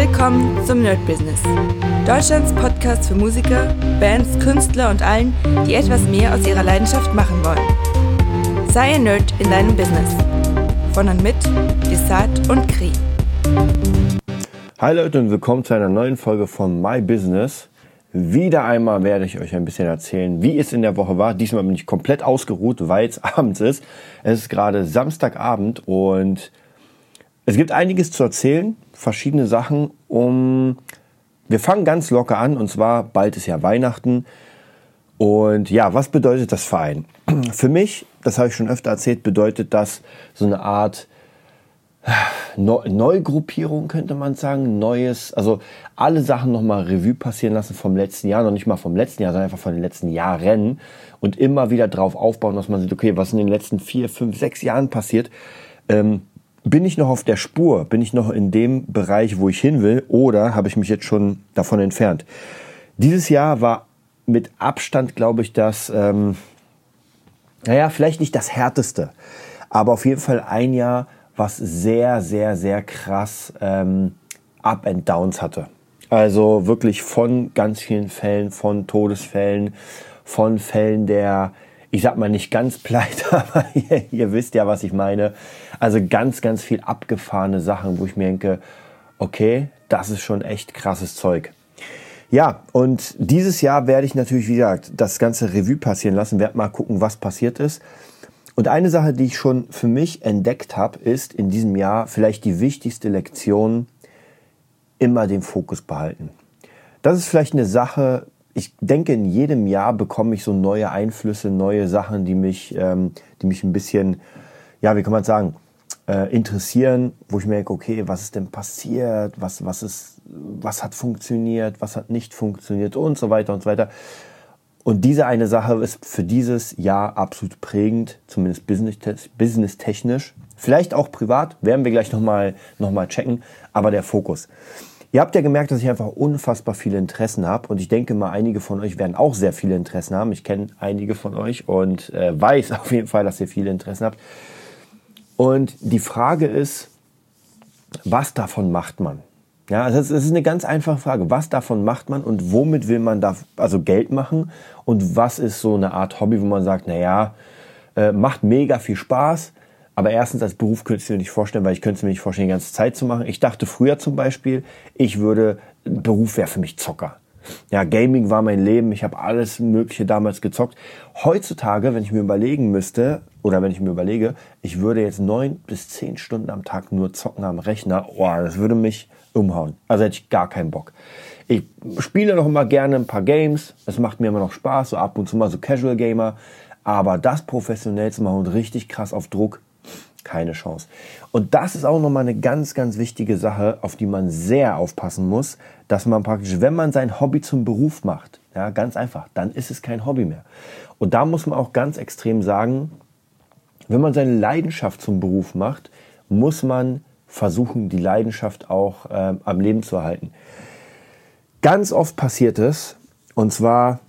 Willkommen zum Nerd Business. Deutschlands Podcast für Musiker, Bands, Künstler und allen, die etwas mehr aus ihrer Leidenschaft machen wollen. Sei ein Nerd in deinem Business. Von und mit Desart und Kri. Hi Leute und willkommen zu einer neuen Folge von My Business. Wieder einmal werde ich euch ein bisschen erzählen, wie es in der Woche war. Diesmal bin ich komplett ausgeruht, weil es abends ist. Es ist gerade Samstagabend und es gibt einiges zu erzählen, verschiedene Sachen. Um wir fangen ganz locker an und zwar bald ist ja Weihnachten. Und ja, was bedeutet das Verein? Für mich, das habe ich schon öfter erzählt, bedeutet das so eine Art Neugruppierung könnte man sagen, neues, also alle Sachen nochmal Revue passieren lassen vom letzten Jahr, noch nicht mal vom letzten Jahr, sondern einfach von den letzten Jahren und immer wieder drauf aufbauen, dass man sieht, okay, was in den letzten vier, fünf, sechs Jahren passiert, ähm, bin ich noch auf der Spur, bin ich noch in dem Bereich, wo ich hin will, oder habe ich mich jetzt schon davon entfernt? Dieses Jahr war mit Abstand, glaube ich, das, ähm, naja, vielleicht nicht das härteste, aber auf jeden Fall ein Jahr, was sehr, sehr, sehr krass ähm, Up and Downs hatte. Also wirklich von ganz vielen Fällen, von Todesfällen, von Fällen der, ich sag mal nicht ganz pleite, aber ihr, ihr, wisst ja, was ich meine. Also ganz, ganz viel abgefahrene Sachen, wo ich mir denke, okay, das ist schon echt krasses Zeug. Ja, und dieses Jahr werde ich natürlich, wie gesagt, das ganze Revue passieren lassen, werde mal gucken, was passiert ist. Und eine Sache, die ich schon für mich entdeckt habe, ist in diesem Jahr vielleicht die wichtigste Lektion, immer den Fokus behalten. Das ist vielleicht eine Sache, ich denke, in jedem Jahr bekomme ich so neue Einflüsse, neue Sachen, die mich, ähm, die mich ein bisschen, ja, wie kann man sagen, äh, interessieren, wo ich merke, okay, was ist denn passiert, was, was ist, was hat funktioniert, was hat nicht funktioniert und so weiter und so weiter. Und diese eine Sache ist für dieses Jahr absolut prägend, zumindest business-technisch. Vielleicht auch privat, werden wir gleich nochmal noch mal checken, aber der Fokus. Ihr habt ja gemerkt, dass ich einfach unfassbar viele Interessen habe und ich denke mal, einige von euch werden auch sehr viele Interessen haben. Ich kenne einige von euch und äh, weiß auf jeden Fall, dass ihr viele Interessen habt. Und die Frage ist, was davon macht man? Ja, also es ist eine ganz einfache Frage. Was davon macht man und womit will man da also Geld machen? Und was ist so eine Art Hobby, wo man sagt, na ja, äh, macht mega viel Spaß, aber erstens als Beruf könnte ich mir nicht vorstellen, weil ich könnte es mir nicht vorstellen, die ganze Zeit zu machen. Ich dachte früher zum Beispiel, ich würde, Beruf wäre für mich Zocker. Ja, Gaming war mein Leben. Ich habe alles Mögliche damals gezockt. Heutzutage, wenn ich mir überlegen müsste, oder wenn ich mir überlege, ich würde jetzt neun bis zehn Stunden am Tag nur zocken am Rechner, oh, das würde mich umhauen. Also hätte ich gar keinen Bock. Ich spiele noch immer gerne ein paar Games. Es macht mir immer noch Spaß, so ab und zu mal so Casual Gamer. Aber das professionell zu machen und richtig krass auf Druck, keine Chance. Und das ist auch nochmal eine ganz, ganz wichtige Sache, auf die man sehr aufpassen muss, dass man praktisch, wenn man sein Hobby zum Beruf macht, ja, ganz einfach, dann ist es kein Hobby mehr. Und da muss man auch ganz extrem sagen, wenn man seine Leidenschaft zum Beruf macht, muss man versuchen, die Leidenschaft auch äh, am Leben zu erhalten. Ganz oft passiert es, und zwar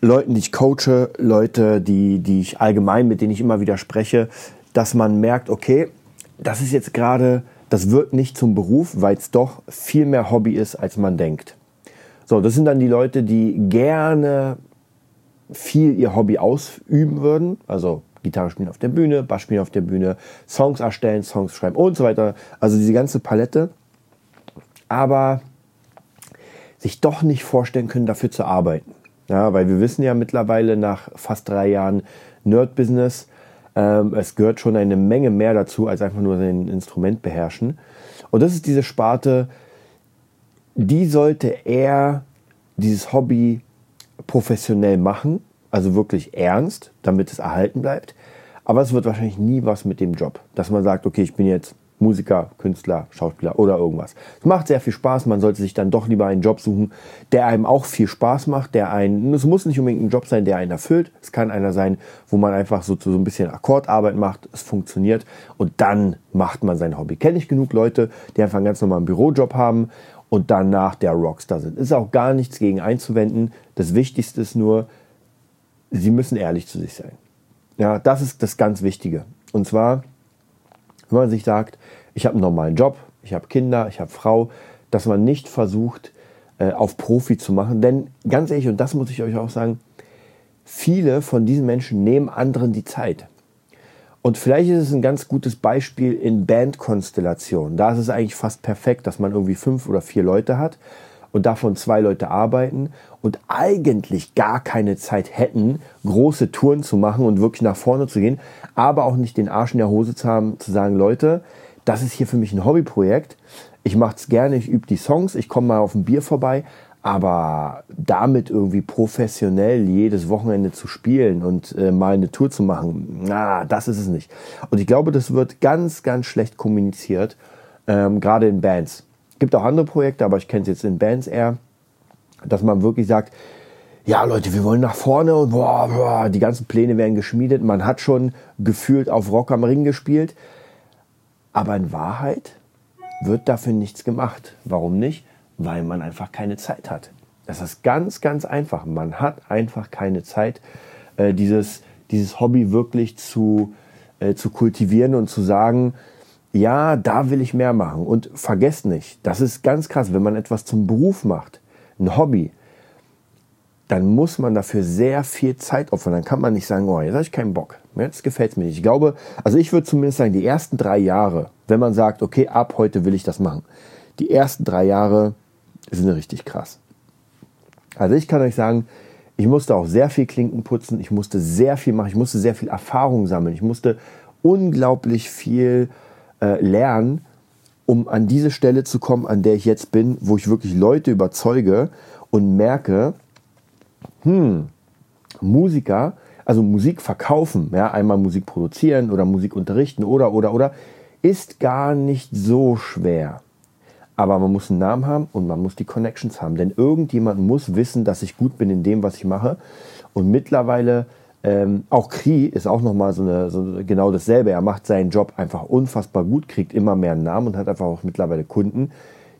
Leuten, die ich coache, Leute, die, die ich allgemein, mit denen ich immer wieder spreche, dass man merkt, okay, das ist jetzt gerade, das wird nicht zum Beruf, weil es doch viel mehr Hobby ist, als man denkt. So, das sind dann die Leute, die gerne viel ihr Hobby ausüben würden, also Gitarre spielen auf der Bühne, Bass spielen auf der Bühne, Songs erstellen, Songs schreiben und so weiter. Also diese ganze Palette. Aber sich doch nicht vorstellen können, dafür zu arbeiten. Ja, weil wir wissen ja mittlerweile nach fast drei Jahren Nerd-Business, ähm, es gehört schon eine Menge mehr dazu, als einfach nur ein Instrument beherrschen. Und das ist diese Sparte, die sollte er dieses Hobby professionell machen also wirklich ernst, damit es erhalten bleibt. Aber es wird wahrscheinlich nie was mit dem Job, dass man sagt, okay, ich bin jetzt Musiker, Künstler, Schauspieler oder irgendwas. Es macht sehr viel Spaß, man sollte sich dann doch lieber einen Job suchen, der einem auch viel Spaß macht, der einen, es muss nicht unbedingt ein Job sein, der einen erfüllt, es kann einer sein, wo man einfach so, so ein bisschen Akkordarbeit macht, es funktioniert und dann macht man sein Hobby. Kenne ich genug Leute, die einfach einen ganz normalen Bürojob haben und danach der Rockstar sind. Ist auch gar nichts gegen einzuwenden. Das Wichtigste ist nur, Sie müssen ehrlich zu sich sein. Ja, das ist das ganz Wichtige. Und zwar, wenn man sich sagt, ich habe einen normalen Job, ich habe Kinder, ich habe Frau, dass man nicht versucht, äh, auf Profi zu machen. Denn ganz ehrlich, und das muss ich euch auch sagen, viele von diesen Menschen nehmen anderen die Zeit. Und vielleicht ist es ein ganz gutes Beispiel in Bandkonstellationen. Da ist es eigentlich fast perfekt, dass man irgendwie fünf oder vier Leute hat und davon zwei Leute arbeiten und eigentlich gar keine Zeit hätten, große Touren zu machen und wirklich nach vorne zu gehen, aber auch nicht den Arsch in der Hose zu haben, zu sagen, Leute, das ist hier für mich ein Hobbyprojekt. Ich mache es gerne, ich übe die Songs, ich komme mal auf ein Bier vorbei, aber damit irgendwie professionell jedes Wochenende zu spielen und äh, mal eine Tour zu machen, na, das ist es nicht. Und ich glaube, das wird ganz, ganz schlecht kommuniziert, ähm, gerade in Bands. Gibt auch andere Projekte, aber ich kenne es jetzt in Bands eher, dass man wirklich sagt, ja Leute, wir wollen nach vorne und boah, boah, die ganzen Pläne werden geschmiedet. Man hat schon gefühlt auf Rock am Ring gespielt, aber in Wahrheit wird dafür nichts gemacht. Warum nicht? Weil man einfach keine Zeit hat. Das ist ganz, ganz einfach. Man hat einfach keine Zeit, äh, dieses, dieses Hobby wirklich zu, äh, zu kultivieren und zu sagen, ja, da will ich mehr machen. Und vergesst nicht, das ist ganz krass, wenn man etwas zum Beruf macht, ein Hobby, dann muss man dafür sehr viel Zeit opfern. Dann kann man nicht sagen, oh, jetzt habe ich keinen Bock. Jetzt gefällt es mir nicht. Ich glaube, also ich würde zumindest sagen, die ersten drei Jahre, wenn man sagt, okay, ab heute will ich das machen, die ersten drei Jahre sind richtig krass. Also ich kann euch sagen, ich musste auch sehr viel Klinken putzen, ich musste sehr viel machen, ich musste sehr viel Erfahrung sammeln, ich musste unglaublich viel äh, lernen, um an diese Stelle zu kommen, an der ich jetzt bin, wo ich wirklich Leute überzeuge und merke, hm, Musiker, also Musik verkaufen, ja, einmal Musik produzieren oder Musik unterrichten oder, oder, oder, ist gar nicht so schwer. Aber man muss einen Namen haben und man muss die Connections haben. Denn irgendjemand muss wissen, dass ich gut bin in dem, was ich mache. Und mittlerweile, ähm, auch Kri ist auch nochmal so, eine, so genau dasselbe. Er macht seinen Job einfach unfassbar gut, kriegt immer mehr Namen und hat einfach auch mittlerweile Kunden,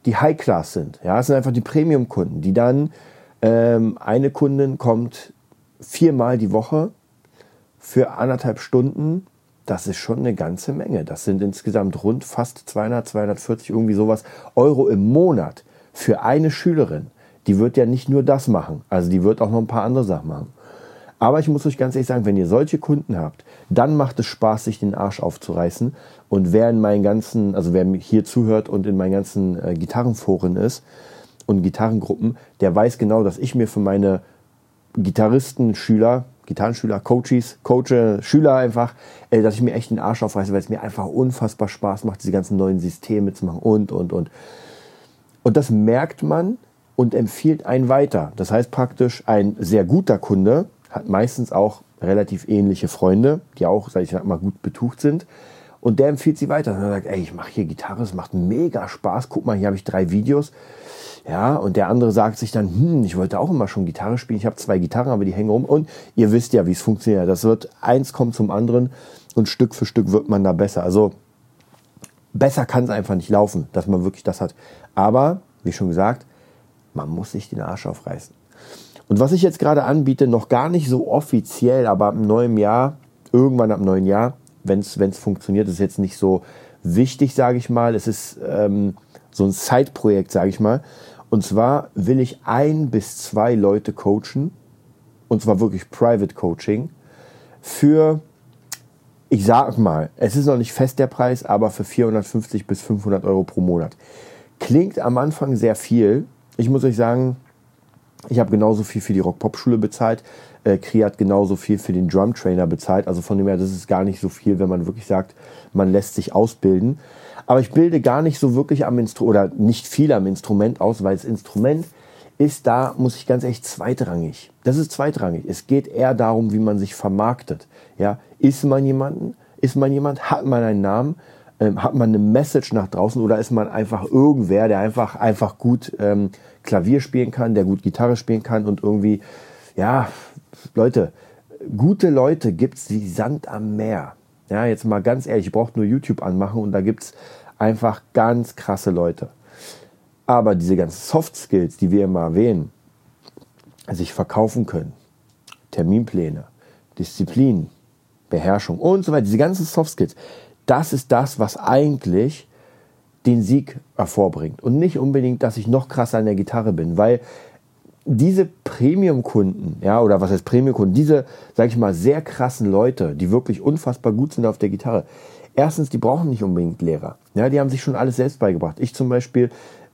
die High-Class sind. Ja, es sind einfach die Premium-Kunden, die dann ähm, eine Kundin kommt viermal die Woche für anderthalb Stunden. Das ist schon eine ganze Menge. Das sind insgesamt rund fast 200, 240 irgendwie sowas Euro im Monat für eine Schülerin. Die wird ja nicht nur das machen. Also die wird auch noch ein paar andere Sachen machen. Aber ich muss euch ganz ehrlich sagen, wenn ihr solche Kunden habt, dann macht es Spaß, sich den Arsch aufzureißen. Und wer in meinen ganzen, also wer hier zuhört und in meinen ganzen äh, Gitarrenforen ist, und Gitarrengruppen, der weiß genau, dass ich mir für meine Gitarristen, Schüler, Gitarrenschüler, Coaches, Coache, Schüler einfach, äh, dass ich mir echt den Arsch aufreiße, weil es mir einfach unfassbar Spaß macht, diese ganzen neuen Systeme zu machen und, und, und. Und das merkt man und empfiehlt einen weiter. Das heißt praktisch, ein sehr guter Kunde hat meistens auch relativ ähnliche Freunde, die auch, sag ich mal, gut betucht sind. Und der empfiehlt sie weiter. Und er sagt, ey, ich mache hier Gitarre, es macht mega Spaß. Guck mal, hier habe ich drei Videos. Ja, und der andere sagt sich dann, hm, ich wollte auch immer schon Gitarre spielen. Ich habe zwei Gitarren, aber die hängen rum. Und ihr wisst ja, wie es funktioniert. Das wird eins kommt zum anderen und Stück für Stück wird man da besser. Also besser kann es einfach nicht laufen, dass man wirklich das hat. Aber, wie schon gesagt, man muss sich den Arsch aufreißen. Und was ich jetzt gerade anbiete, noch gar nicht so offiziell, aber ab neuen Jahr, irgendwann ab neuen Jahr, wenn es funktioniert, ist jetzt nicht so wichtig, sage ich mal. Es ist ähm, so ein Side-Projekt, sage ich mal. Und zwar will ich ein bis zwei Leute coachen, und zwar wirklich Private Coaching, für, ich sag mal, es ist noch nicht fest der Preis, aber für 450 bis 500 Euro pro Monat. Klingt am Anfang sehr viel. Ich muss euch sagen, ich habe genauso viel für die Rock-Pop-Schule bezahlt. Äh, Kri hat genauso viel für den Drum-Trainer bezahlt. Also von dem her, das ist gar nicht so viel, wenn man wirklich sagt, man lässt sich ausbilden. Aber ich bilde gar nicht so wirklich am Instrument oder nicht viel am Instrument aus, weil das Instrument ist da, muss ich ganz ehrlich, zweitrangig. Das ist zweitrangig. Es geht eher darum, wie man sich vermarktet. Ja, ist man jemanden? Ist man jemand? Hat man einen Namen? Ähm, hat man eine Message nach draußen oder ist man einfach irgendwer, der einfach, einfach gut ähm, Klavier spielen kann, der gut Gitarre spielen kann und irgendwie, ja, Leute, gute Leute gibt's wie Sand am Meer. Ja, jetzt mal ganz ehrlich, ich brauche nur YouTube anmachen und da gibt es einfach ganz krasse Leute. Aber diese ganzen Soft Skills, die wir immer erwähnen, sich verkaufen können, Terminpläne, Disziplin, Beherrschung und so weiter, diese ganzen Soft Skills, das ist das, was eigentlich den Sieg hervorbringt. Und nicht unbedingt, dass ich noch krasser an der Gitarre bin, weil diese Premium-Kunden, ja, oder was heißt Premium-Kunden, diese, sag ich mal, sehr krassen Leute, die wirklich unfassbar gut sind auf der Gitarre, erstens, die brauchen nicht unbedingt Lehrer. Ja, die haben sich schon alles selbst beigebracht. Ich zum Beispiel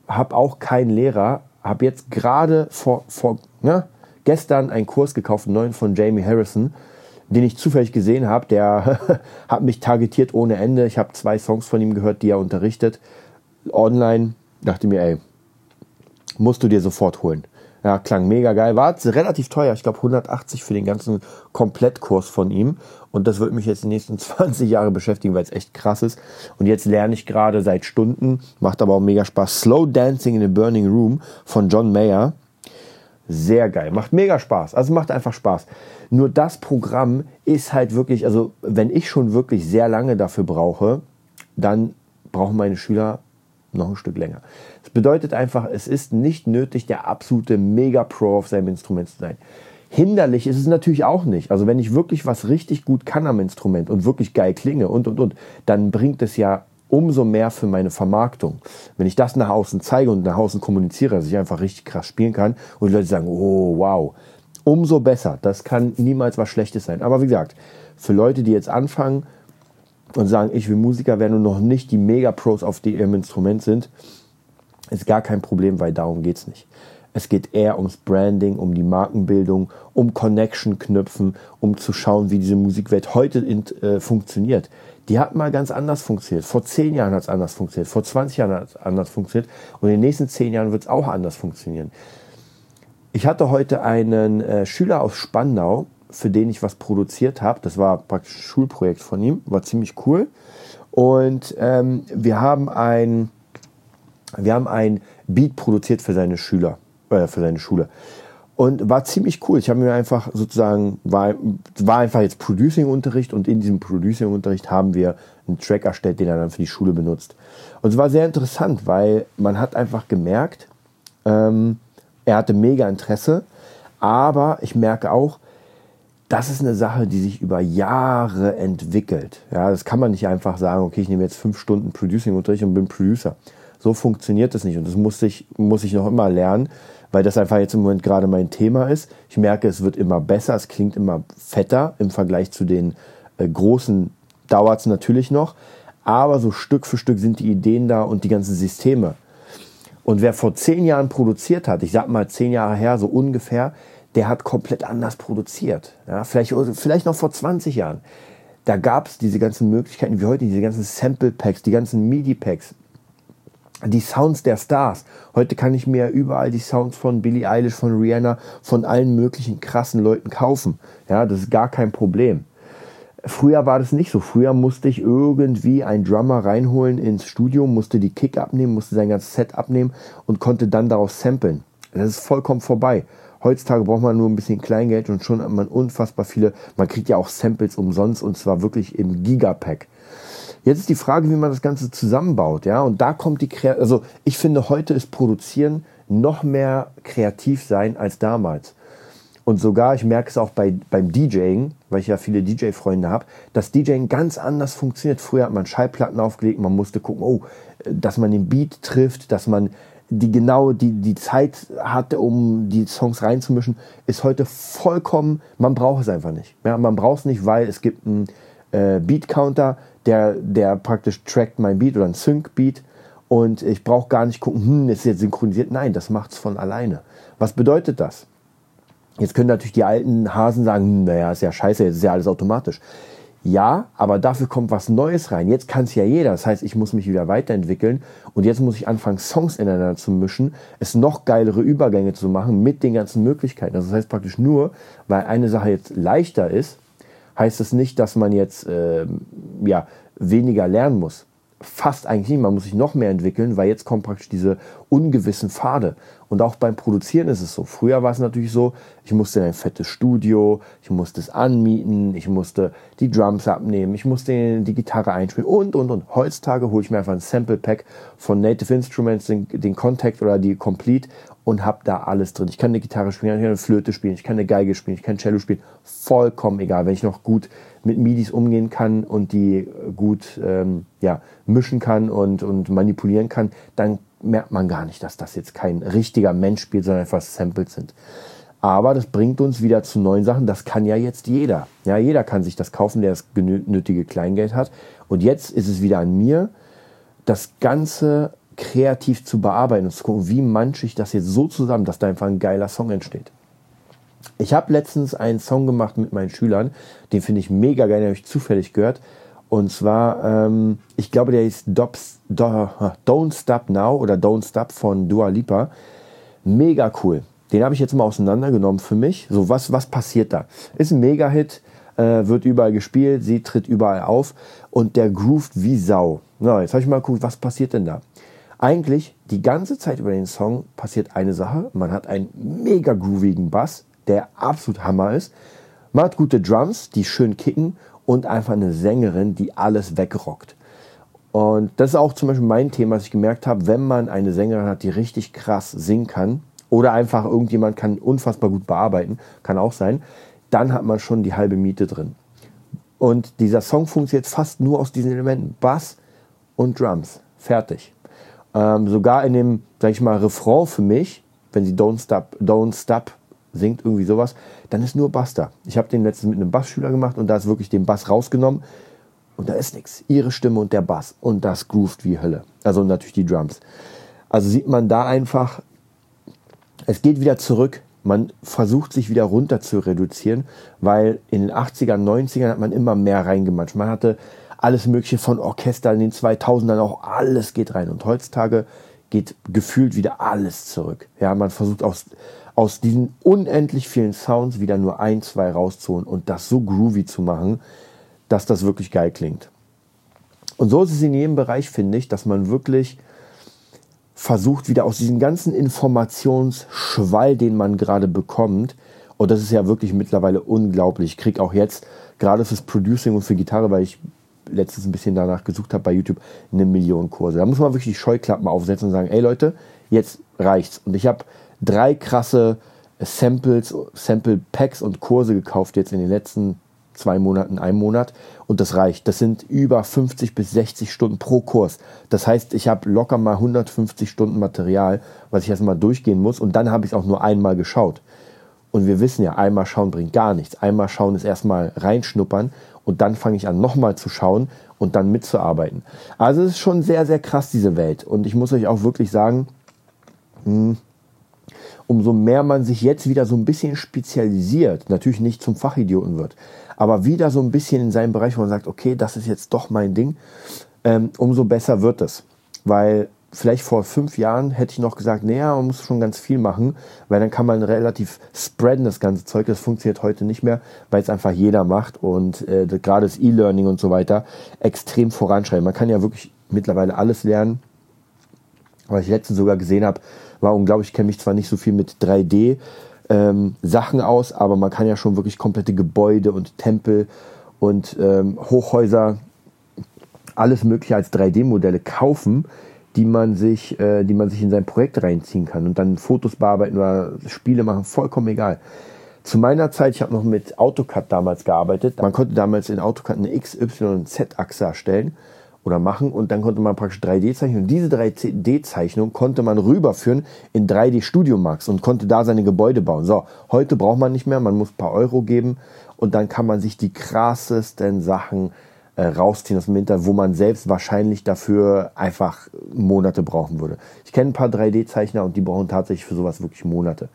habe auch keinen Lehrer, habe jetzt gerade vor, vor ne, gestern einen Kurs gekauft, einen neuen von Jamie Harrison, den ich zufällig gesehen habe. Der hat mich targetiert ohne Ende. Ich habe zwei Songs von ihm gehört, die er unterrichtet. Online dachte mir, ey, musst du dir sofort holen. Ja, klang mega geil. War relativ teuer. Ich glaube 180 für den ganzen Komplettkurs von ihm. Und das wird mich jetzt die nächsten 20 Jahre beschäftigen, weil es echt krass ist. Und jetzt lerne ich gerade seit Stunden. Macht aber auch mega Spaß. Slow Dancing in a Burning Room von John Mayer. Sehr geil. Macht mega Spaß. Also macht einfach Spaß. Nur das Programm ist halt wirklich, also wenn ich schon wirklich sehr lange dafür brauche, dann brauchen meine Schüler noch ein Stück länger. Das bedeutet einfach, es ist nicht nötig, der absolute Mega-Pro auf seinem Instrument zu sein. Hinderlich ist es natürlich auch nicht. Also wenn ich wirklich was richtig gut kann am Instrument und wirklich geil klinge und, und, und, dann bringt es ja umso mehr für meine Vermarktung. Wenn ich das nach außen zeige und nach außen kommuniziere, dass ich einfach richtig krass spielen kann und die Leute sagen, oh, wow, umso besser. Das kann niemals was Schlechtes sein. Aber wie gesagt, für Leute, die jetzt anfangen, und sagen, ich will Musiker werden und noch nicht die Mega-Pros auf ihrem Instrument sind, ist gar kein Problem, weil darum geht es nicht. Es geht eher ums Branding, um die Markenbildung, um Connection knüpfen, um zu schauen, wie diese Musikwelt heute in, äh, funktioniert. Die hat mal ganz anders funktioniert. Vor zehn Jahren hat es anders funktioniert. Vor 20 Jahren hat es anders funktioniert. Und in den nächsten zehn Jahren wird es auch anders funktionieren. Ich hatte heute einen äh, Schüler aus Spandau, für den ich was produziert habe. Das war praktisch ein Schulprojekt von ihm, war ziemlich cool. Und ähm, wir haben ein, wir haben ein Beat produziert für seine Schüler, äh, für seine Schule. Und war ziemlich cool. Ich habe mir einfach sozusagen, war, war einfach jetzt Producing-Unterricht und in diesem Producing-Unterricht haben wir einen Track erstellt, den er dann für die Schule benutzt. Und es war sehr interessant, weil man hat einfach gemerkt, ähm, er hatte mega Interesse, aber ich merke auch, das ist eine Sache, die sich über Jahre entwickelt. Ja, das kann man nicht einfach sagen, okay, ich nehme jetzt fünf Stunden Producing-Unterricht und bin Producer. So funktioniert das nicht und das muss ich, muss ich noch immer lernen, weil das einfach jetzt im Moment gerade mein Thema ist. Ich merke, es wird immer besser, es klingt immer fetter im Vergleich zu den äh, großen dauert es natürlich noch, aber so Stück für Stück sind die Ideen da und die ganzen Systeme. Und wer vor zehn Jahren produziert hat, ich sag mal zehn Jahre her, so ungefähr, der hat komplett anders produziert. Ja, vielleicht, vielleicht noch vor 20 Jahren. Da gab es diese ganzen Möglichkeiten wie heute, diese ganzen Sample Packs, die ganzen MIDI Packs, die Sounds der Stars. Heute kann ich mir überall die Sounds von Billie Eilish, von Rihanna, von allen möglichen krassen Leuten kaufen. Ja, das ist gar kein Problem. Früher war das nicht so. Früher musste ich irgendwie einen Drummer reinholen ins Studio, musste die Kick abnehmen, musste sein ganzes Set abnehmen und konnte dann darauf samplen. Das ist vollkommen vorbei. Heutzutage braucht man nur ein bisschen Kleingeld und schon hat man unfassbar viele, man kriegt ja auch Samples umsonst und zwar wirklich im Gigapack. Jetzt ist die Frage, wie man das Ganze zusammenbaut, ja, und da kommt die Kreativität, also ich finde, heute ist Produzieren noch mehr kreativ sein als damals. Und sogar, ich merke es auch bei, beim DJing, weil ich ja viele DJ-Freunde habe, dass DJing ganz anders funktioniert. Früher hat man Schallplatten aufgelegt, man musste gucken, oh, dass man den Beat trifft, dass man die genau die, die Zeit hatte, um die Songs reinzumischen, ist heute vollkommen, man braucht es einfach nicht. Ja, man braucht es nicht, weil es gibt einen äh, Beat-Counter, der, der praktisch trackt mein Beat oder ein Sync-Beat und ich brauche gar nicht gucken, hm, ist jetzt synchronisiert. Nein, das macht es von alleine. Was bedeutet das? Jetzt können natürlich die alten Hasen sagen, hm, naja, ist ja scheiße, jetzt ist ja alles automatisch. Ja, aber dafür kommt was Neues rein. Jetzt kann es ja jeder. Das heißt, ich muss mich wieder weiterentwickeln und jetzt muss ich anfangen, Songs ineinander zu mischen, es noch geilere Übergänge zu machen mit den ganzen Möglichkeiten. Das heißt praktisch nur, weil eine Sache jetzt leichter ist, heißt es nicht, dass man jetzt äh, ja, weniger lernen muss fast eigentlich nicht. Man muss sich noch mehr entwickeln, weil jetzt kommen praktisch diese ungewissen Pfade. Und auch beim Produzieren ist es so. Früher war es natürlich so, ich musste in ein fettes Studio, ich musste es anmieten, ich musste die Drums abnehmen, ich musste die Gitarre einspielen und, und, und. Heutzutage hole ich mir einfach ein Sample Pack von Native Instruments, den, den Contact oder die Complete und habe da alles drin. Ich kann eine Gitarre spielen, ich kann eine Flöte spielen, ich kann eine Geige spielen, ich kann Cello spielen. Vollkommen egal. Wenn ich noch gut mit MIDIs umgehen kann und die gut ähm, ja, mischen kann und, und manipulieren kann, dann merkt man gar nicht, dass das jetzt kein richtiger Mensch spielt, sondern einfach Samples sind. Aber das bringt uns wieder zu neuen Sachen. Das kann ja jetzt jeder. Ja, jeder kann sich das kaufen, der das nötige Kleingeld hat. Und jetzt ist es wieder an mir, das Ganze kreativ zu bearbeiten und zu gucken, wie manche ich das jetzt so zusammen, dass da einfach ein geiler Song entsteht. Ich habe letztens einen Song gemacht mit meinen Schülern, den finde ich mega geil, den habe ich zufällig gehört. Und zwar, ähm, ich glaube, der ist Dops, Don't Stop Now oder Don't Stop von Dua Lipa. Mega cool. Den habe ich jetzt mal auseinandergenommen für mich. So, was, was passiert da? Ist ein Mega-Hit, äh, wird überall gespielt, sie tritt überall auf und der groovt wie Sau. Na, jetzt habe ich mal geguckt, was passiert denn da? Eigentlich die ganze Zeit über den Song passiert eine Sache. Man hat einen mega groovigen Bass, der absolut Hammer ist. Man hat gute Drums, die schön kicken und einfach eine Sängerin, die alles wegrockt. Und das ist auch zum Beispiel mein Thema, was ich gemerkt habe, wenn man eine Sängerin hat, die richtig krass singen kann, oder einfach irgendjemand kann unfassbar gut bearbeiten, kann auch sein, dann hat man schon die halbe Miete drin. Und dieser Song funktioniert fast nur aus diesen Elementen. Bass und Drums. Fertig. Ähm, sogar in dem, sag ich mal, Refrain für mich, wenn sie Don't Stop, Don't Stop singt, irgendwie sowas, dann ist nur Bass da. Ich habe den letztens mit einem Bassschüler gemacht und da ist wirklich den Bass rausgenommen und da ist nichts. Ihre Stimme und der Bass und das groovt wie Hölle. Also natürlich die Drums. Also sieht man da einfach, es geht wieder zurück. Man versucht sich wieder runter zu reduzieren, weil in den 80ern, 90ern hat man immer mehr reingemanscht. Man hatte alles Mögliche von Orchester in den 2000ern auch alles geht rein. Und heutzutage geht gefühlt wieder alles zurück. Ja, man versucht aus, aus diesen unendlich vielen Sounds wieder nur ein, zwei rauszuholen und das so groovy zu machen, dass das wirklich geil klingt. Und so ist es in jedem Bereich, finde ich, dass man wirklich versucht, wieder aus diesem ganzen Informationsschwall, den man gerade bekommt, und das ist ja wirklich mittlerweile unglaublich. Ich kriege auch jetzt, gerade fürs Producing und für Gitarre, weil ich letztens ein bisschen danach gesucht habe bei YouTube, eine Million Kurse. Da muss man wirklich die Scheuklappen aufsetzen und sagen, ey Leute, jetzt reicht's. Und ich habe drei krasse Samples, Sample Packs und Kurse gekauft jetzt in den letzten zwei Monaten, einem Monat und das reicht. Das sind über 50 bis 60 Stunden pro Kurs. Das heißt, ich habe locker mal 150 Stunden Material, was ich erstmal durchgehen muss und dann habe ich es auch nur einmal geschaut. Und wir wissen ja, einmal schauen bringt gar nichts. Einmal schauen ist erstmal reinschnuppern und dann fange ich an, nochmal zu schauen und dann mitzuarbeiten. Also es ist schon sehr, sehr krass, diese Welt. Und ich muss euch auch wirklich sagen, hm, umso mehr man sich jetzt wieder so ein bisschen spezialisiert, natürlich nicht zum Fachidioten wird, aber wieder so ein bisschen in seinem Bereich, wo man sagt, okay, das ist jetzt doch mein Ding, ähm, umso besser wird es. Weil vielleicht vor fünf Jahren hätte ich noch gesagt, naja, man muss schon ganz viel machen, weil dann kann man relativ spreaden, das ganze Zeug. Das funktioniert heute nicht mehr, weil es einfach jeder macht und äh, gerade das E-Learning und so weiter extrem voranschreiben. Man kann ja wirklich mittlerweile alles lernen. Was ich letztens sogar gesehen habe, war unglaublich. Ich kenne mich zwar nicht so viel mit 3D ähm, Sachen aus, aber man kann ja schon wirklich komplette Gebäude und Tempel und ähm, Hochhäuser, alles mögliche als 3D-Modelle kaufen, die man sich, äh, die man sich in sein Projekt reinziehen kann und dann Fotos bearbeiten oder Spiele machen, vollkommen egal. Zu meiner Zeit, ich habe noch mit AutoCAD damals gearbeitet. Man konnte damals in AutoCAD eine X, Y und Z-Achse erstellen oder machen und dann konnte man praktisch 3D zeichnen und diese 3D-Zeichnung konnte man rüberführen in 3D Studio Max und konnte da seine Gebäude bauen. So, heute braucht man nicht mehr, man muss ein paar Euro geben und dann kann man sich die krassesten Sachen äh, rausziehen aus dem Internet, wo man selbst wahrscheinlich dafür einfach Monate brauchen würde. Ich kenne ein paar 3D-Zeichner und die brauchen tatsächlich für sowas wirklich Monate.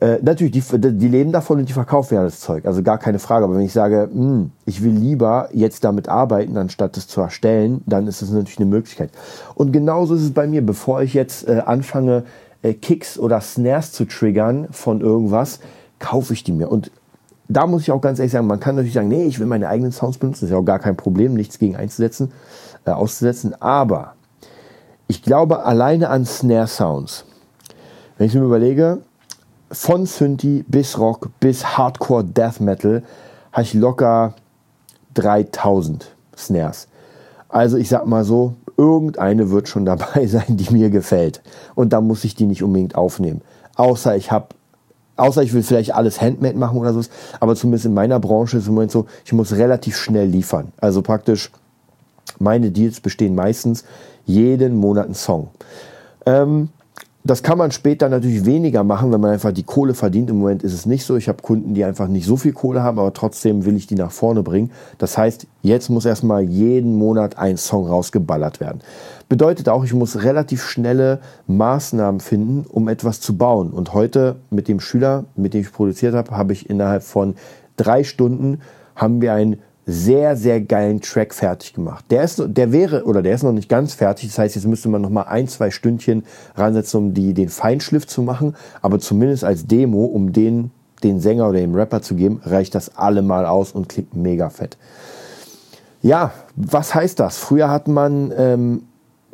Äh, natürlich, die, die leben davon und die verkaufen ja das Zeug, also gar keine Frage. Aber wenn ich sage, mh, hm, ich will lieber jetzt damit arbeiten, anstatt es zu erstellen, dann ist das natürlich eine Möglichkeit. Und genauso ist es bei mir, bevor ich jetzt äh, anfange, äh, Kicks oder Snares zu triggern von irgendwas, kaufe ich die mir. Und da muss ich auch ganz ehrlich sagen, man kann natürlich sagen, nee, ich will meine eigenen Sounds benutzen, ist ja auch gar kein Problem, nichts gegen einzusetzen, äh, auszusetzen. Aber ich glaube alleine an Snare Sounds, wenn ich mir überlege, von Synthi bis Rock bis Hardcore Death Metal habe ich locker 3000 Snares. Also ich sag mal so, irgendeine wird schon dabei sein, die mir gefällt. Und da muss ich die nicht unbedingt aufnehmen. Außer ich habe Außer ich will vielleicht alles handmade machen oder so. Aber zumindest in meiner Branche ist im Moment so, ich muss relativ schnell liefern. Also praktisch, meine Deals bestehen meistens jeden Monat einen Song. Ähm, das kann man später natürlich weniger machen, wenn man einfach die Kohle verdient. Im Moment ist es nicht so. Ich habe Kunden, die einfach nicht so viel Kohle haben, aber trotzdem will ich die nach vorne bringen. Das heißt, jetzt muss erstmal jeden Monat ein Song rausgeballert werden. Bedeutet auch, ich muss relativ schnelle Maßnahmen finden, um etwas zu bauen. Und heute mit dem Schüler, mit dem ich produziert habe, habe ich innerhalb von drei Stunden haben wir ein sehr, sehr geilen Track fertig gemacht. Der ist, der wäre, oder der ist noch nicht ganz fertig. Das heißt, jetzt müsste man noch mal ein, zwei Stündchen ransetzen, um die, den Feinschliff zu machen. Aber zumindest als Demo, um den, den Sänger oder dem Rapper zu geben, reicht das allemal aus und klingt mega fett. Ja, was heißt das? Früher hat man, ähm,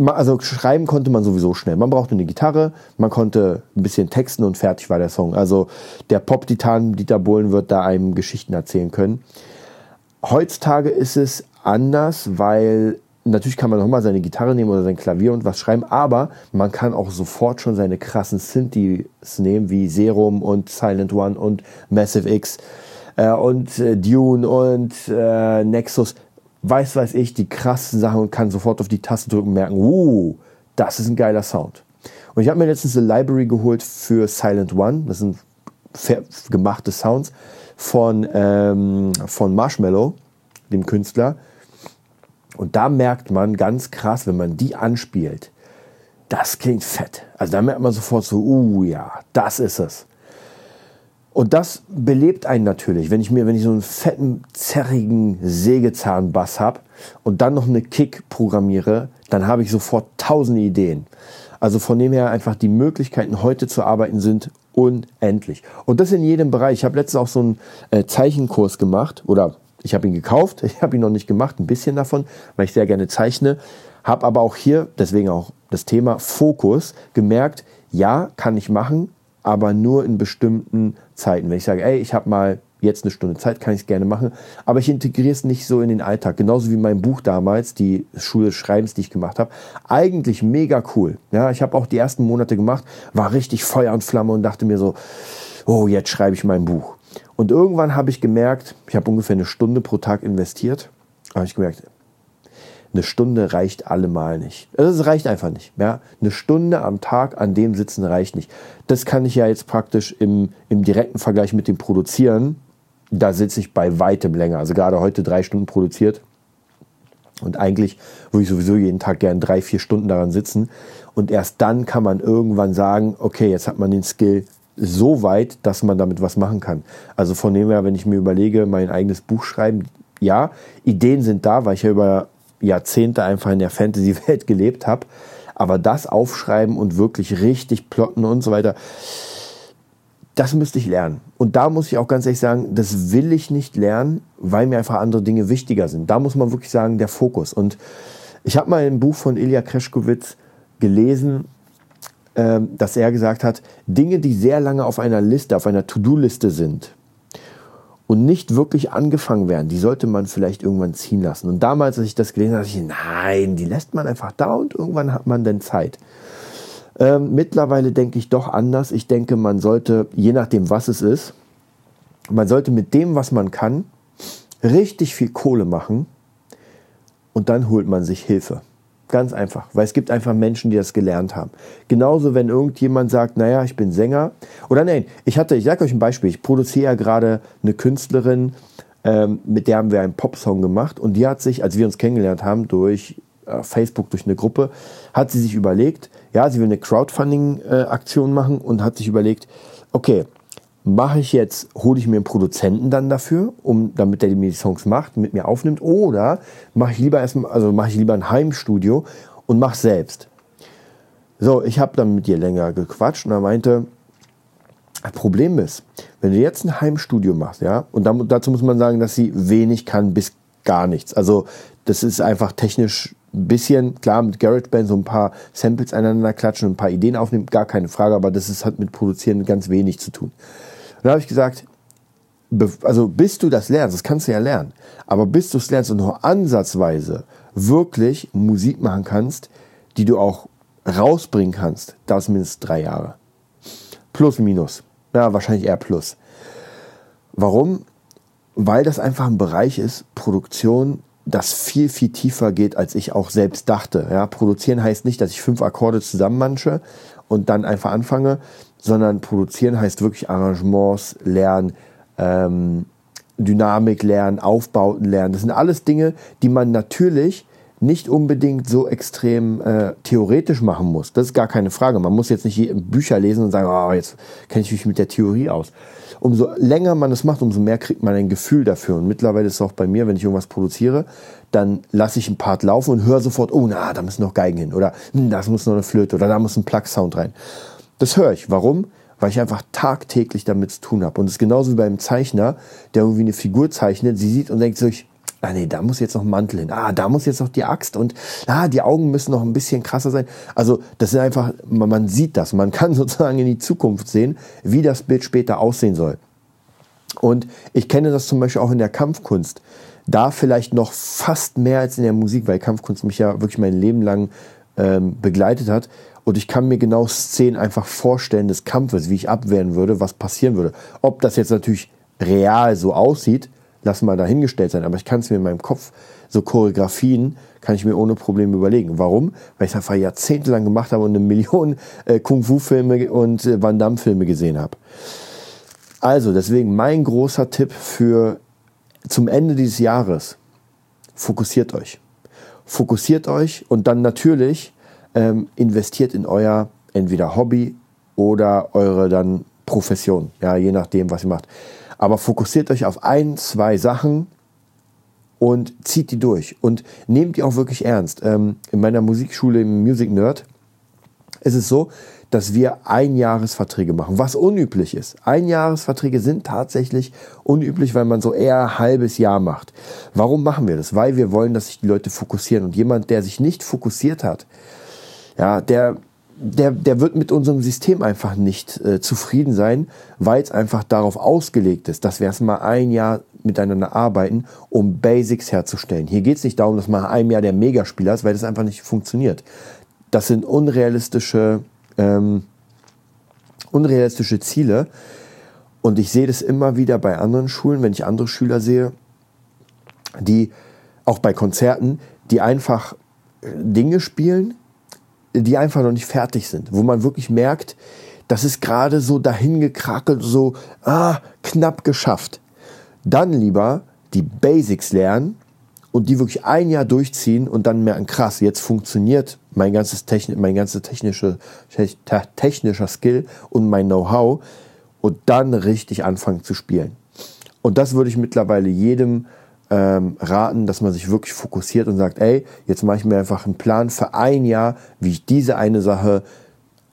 also schreiben konnte man sowieso schnell. Man brauchte eine Gitarre, man konnte ein bisschen texten und fertig war der Song. Also der Pop-Titan Dieter Bohlen wird da einem Geschichten erzählen können. Heutzutage ist es anders, weil natürlich kann man nochmal seine Gitarre nehmen oder sein Klavier und was schreiben, aber man kann auch sofort schon seine krassen Synthes nehmen, wie Serum und Silent One und Massive X äh, und äh, Dune und äh, Nexus. Weiß, weiß ich, die krassen Sachen und kann sofort auf die Taste drücken und merken, uh, das ist ein geiler Sound. Und ich habe mir letztens eine Library geholt für Silent One. Das sind gemachte Sounds von, ähm, von Marshmallow, dem Künstler. Und da merkt man ganz krass, wenn man die anspielt, das klingt fett. Also da merkt man sofort so, uh ja, das ist es. Und das belebt einen natürlich, wenn ich mir, wenn ich so einen fetten, zerrigen Sägezahnbass habe und dann noch eine Kick programmiere, dann habe ich sofort tausende Ideen. Also von dem her einfach die Möglichkeiten heute zu arbeiten sind unendlich. Und das in jedem Bereich. Ich habe letztens auch so einen äh, Zeichenkurs gemacht oder ich habe ihn gekauft, ich habe ihn noch nicht gemacht, ein bisschen davon, weil ich sehr gerne zeichne. Habe aber auch hier, deswegen auch das Thema Fokus, gemerkt, ja, kann ich machen, aber nur in bestimmten Zeiten. Wenn ich sage, ey, ich habe mal jetzt eine Stunde Zeit, kann ich es gerne machen. Aber ich integriere es nicht so in den Alltag. Genauso wie mein Buch damals, die Schule des Schreibens, die ich gemacht habe. Eigentlich mega cool. Ja, ich habe auch die ersten Monate gemacht, war richtig Feuer und Flamme und dachte mir so, oh, jetzt schreibe ich mein Buch. Und irgendwann habe ich gemerkt, ich habe ungefähr eine Stunde pro Tag investiert, habe ich gemerkt, eine Stunde reicht allemal nicht. Also es reicht einfach nicht. Ja? Eine Stunde am Tag an dem Sitzen reicht nicht. Das kann ich ja jetzt praktisch im, im direkten Vergleich mit dem Produzieren da sitze ich bei weitem länger. Also gerade heute drei Stunden produziert. Und eigentlich würde ich sowieso jeden Tag gern drei, vier Stunden daran sitzen. Und erst dann kann man irgendwann sagen, okay, jetzt hat man den Skill so weit, dass man damit was machen kann. Also von dem her, wenn ich mir überlege, mein eigenes Buch schreiben, ja, Ideen sind da, weil ich ja über Jahrzehnte einfach in der Fantasy-Welt gelebt habe. Aber das aufschreiben und wirklich richtig plotten und so weiter, das müsste ich lernen. Und da muss ich auch ganz ehrlich sagen, das will ich nicht lernen, weil mir einfach andere Dinge wichtiger sind. Da muss man wirklich sagen, der Fokus. Und ich habe mal ein Buch von Ilya Kreschkowitz gelesen, ähm, dass er gesagt hat, Dinge, die sehr lange auf einer Liste, auf einer To-Do-Liste sind und nicht wirklich angefangen werden, die sollte man vielleicht irgendwann ziehen lassen. Und damals, als ich das gelesen habe, dachte ich, nein, die lässt man einfach da und irgendwann hat man dann Zeit. Ähm, mittlerweile denke ich doch anders. Ich denke, man sollte, je nachdem, was es ist, man sollte mit dem, was man kann, richtig viel Kohle machen und dann holt man sich Hilfe. Ganz einfach, weil es gibt einfach Menschen, die das gelernt haben. Genauso, wenn irgendjemand sagt, naja, ich bin Sänger. Oder nein, ich hatte, ich sage euch ein Beispiel, ich produziere ja gerade eine Künstlerin, ähm, mit der haben wir einen Popsong gemacht und die hat sich, als wir uns kennengelernt haben, durch äh, Facebook durch eine Gruppe, hat sie sich überlegt, ja, sie will eine Crowdfunding-Aktion machen und hat sich überlegt, okay, mache ich jetzt, hole ich mir einen Produzenten dann dafür, um, damit der mir die Songs macht, mit mir aufnimmt, oder mache ich lieber erstmal, also mache ich lieber ein Heimstudio und mache selbst. So, ich habe dann mit ihr länger gequatscht und er meinte, das Problem ist, wenn du jetzt ein Heimstudio machst, ja, und dazu muss man sagen, dass sie wenig kann bis gar nichts. Also das ist einfach technisch ein bisschen, klar, mit GarageBand so ein paar Samples aneinander klatschen und ein paar Ideen aufnehmen, gar keine Frage, aber das ist, hat mit Produzieren ganz wenig zu tun. Und da habe ich gesagt, also bis du das lernst, das kannst du ja lernen, aber bis du es lernst und nur ansatzweise wirklich Musik machen kannst, die du auch rausbringen kannst, es mindestens drei Jahre. Plus, minus. Ja, wahrscheinlich eher Plus. Warum? Weil das einfach ein Bereich ist, Produktion, das viel, viel tiefer geht, als ich auch selbst dachte. Ja, produzieren heißt nicht, dass ich fünf Akkorde zusammenmansche und dann einfach anfange, sondern produzieren heißt wirklich Arrangements lernen, ähm, Dynamik lernen, Aufbauten lernen. Das sind alles Dinge, die man natürlich nicht unbedingt so extrem äh, theoretisch machen muss. Das ist gar keine Frage. Man muss jetzt nicht Bücher lesen und sagen, oh, jetzt kenne ich mich mit der Theorie aus. Umso länger man es macht, umso mehr kriegt man ein Gefühl dafür. Und mittlerweile ist es auch bei mir, wenn ich irgendwas produziere, dann lasse ich einen Part laufen und höre sofort, oh, na, da müssen noch Geigen hin. Oder hm, das muss noch eine Flöte oder da muss ein Plug-Sound rein. Das höre ich. Warum? Weil ich einfach tagtäglich damit zu tun habe. Und es ist genauso wie beim Zeichner, der irgendwie eine Figur zeichnet, sie sieht und denkt sich, ah nee, da muss jetzt noch ein Mantel hin, ah, da muss jetzt noch die Axt und ah, die Augen müssen noch ein bisschen krasser sein. Also das ist einfach, man sieht das, man kann sozusagen in die Zukunft sehen, wie das Bild später aussehen soll. Und ich kenne das zum Beispiel auch in der Kampfkunst. Da vielleicht noch fast mehr als in der Musik, weil Kampfkunst mich ja wirklich mein Leben lang ähm, begleitet hat. Und ich kann mir genau Szenen einfach vorstellen des Kampfes, wie ich abwehren würde, was passieren würde. Ob das jetzt natürlich real so aussieht, lass mal dahingestellt sein. Aber ich kann es mir in meinem Kopf, so Choreografien, kann ich mir ohne Probleme überlegen. Warum? Weil ich es einfach jahrzehntelang gemacht habe und eine Million äh, Kung-Fu-Filme und äh, Van Damme-Filme gesehen habe. Also, deswegen mein großer Tipp für zum Ende dieses Jahres. Fokussiert euch. Fokussiert euch und dann natürlich ähm, investiert in euer entweder Hobby oder eure dann Profession. Ja, je nachdem, was ihr macht. Aber fokussiert euch auf ein, zwei Sachen und zieht die durch und nehmt die auch wirklich ernst. Ähm, in meiner Musikschule im Music Nerd ist es so, dass wir Einjahresverträge machen, was unüblich ist. Einjahresverträge sind tatsächlich unüblich, weil man so eher ein halbes Jahr macht. Warum machen wir das? Weil wir wollen, dass sich die Leute fokussieren. Und jemand, der sich nicht fokussiert hat, ja, der der, der wird mit unserem System einfach nicht äh, zufrieden sein, weil es einfach darauf ausgelegt ist, dass wir erstmal ein Jahr miteinander arbeiten, um Basics herzustellen. Hier geht es nicht darum, dass man ein Jahr der Megaspieler ist, weil das einfach nicht funktioniert. Das sind unrealistische, ähm, unrealistische Ziele. Und ich sehe das immer wieder bei anderen Schulen, wenn ich andere Schüler sehe, die auch bei Konzerten, die einfach äh, Dinge spielen, die einfach noch nicht fertig sind, wo man wirklich merkt, das ist gerade so dahin gekrakelt, so ah, knapp geschafft. Dann lieber die Basics lernen und die wirklich ein Jahr durchziehen und dann merken, krass, jetzt funktioniert mein ganzes Techni mein ganzer technische, technischer Skill und mein Know-how und dann richtig anfangen zu spielen. Und das würde ich mittlerweile jedem ähm, raten, dass man sich wirklich fokussiert und sagt, ey, jetzt mache ich mir einfach einen Plan für ein Jahr, wie ich diese eine Sache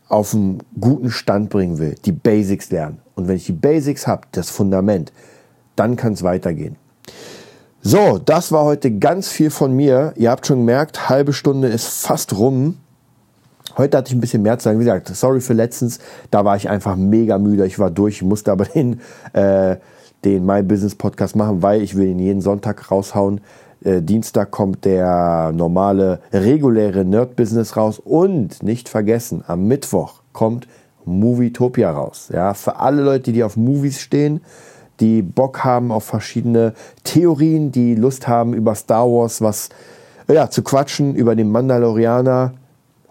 auf einen guten Stand bringen will, die Basics lernen. Und wenn ich die Basics habe, das Fundament, dann kann es weitergehen. So, das war heute ganz viel von mir. Ihr habt schon gemerkt, halbe Stunde ist fast rum. Heute hatte ich ein bisschen mehr zu sagen. Wie gesagt, sorry für letztens. Da war ich einfach mega müde. Ich war durch. Musste aber den äh, den My Business Podcast machen, weil ich will ihn jeden Sonntag raushauen. Äh, Dienstag kommt der normale, reguläre Nerd Business raus und nicht vergessen, am Mittwoch kommt Movietopia raus. Ja, für alle Leute, die auf Movies stehen, die Bock haben auf verschiedene Theorien, die Lust haben über Star Wars was ja, zu quatschen, über den Mandalorianer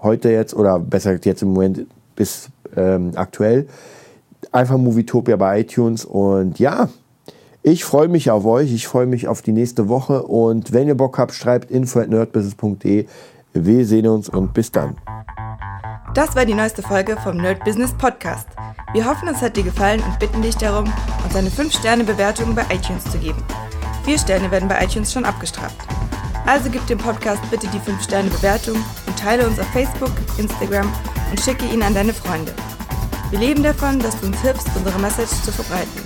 heute jetzt oder besser jetzt im Moment bis ähm, aktuell einfach Movietopia bei iTunes. Und ja, ich freue mich auf euch. Ich freue mich auf die nächste Woche. Und wenn ihr Bock habt, schreibt info at nerdbusiness.de. Wir sehen uns und bis dann. Das war die neueste Folge vom Nerd Business Podcast. Wir hoffen, es hat dir gefallen und bitten dich darum, uns eine 5-Sterne-Bewertung bei iTunes zu geben. Vier Sterne werden bei iTunes schon abgestraft. Also gib dem Podcast bitte die 5-Sterne-Bewertung und teile uns auf Facebook, Instagram und schicke ihn an deine Freunde. Wir leben davon, dass du uns hilfst, unsere Message zu verbreiten.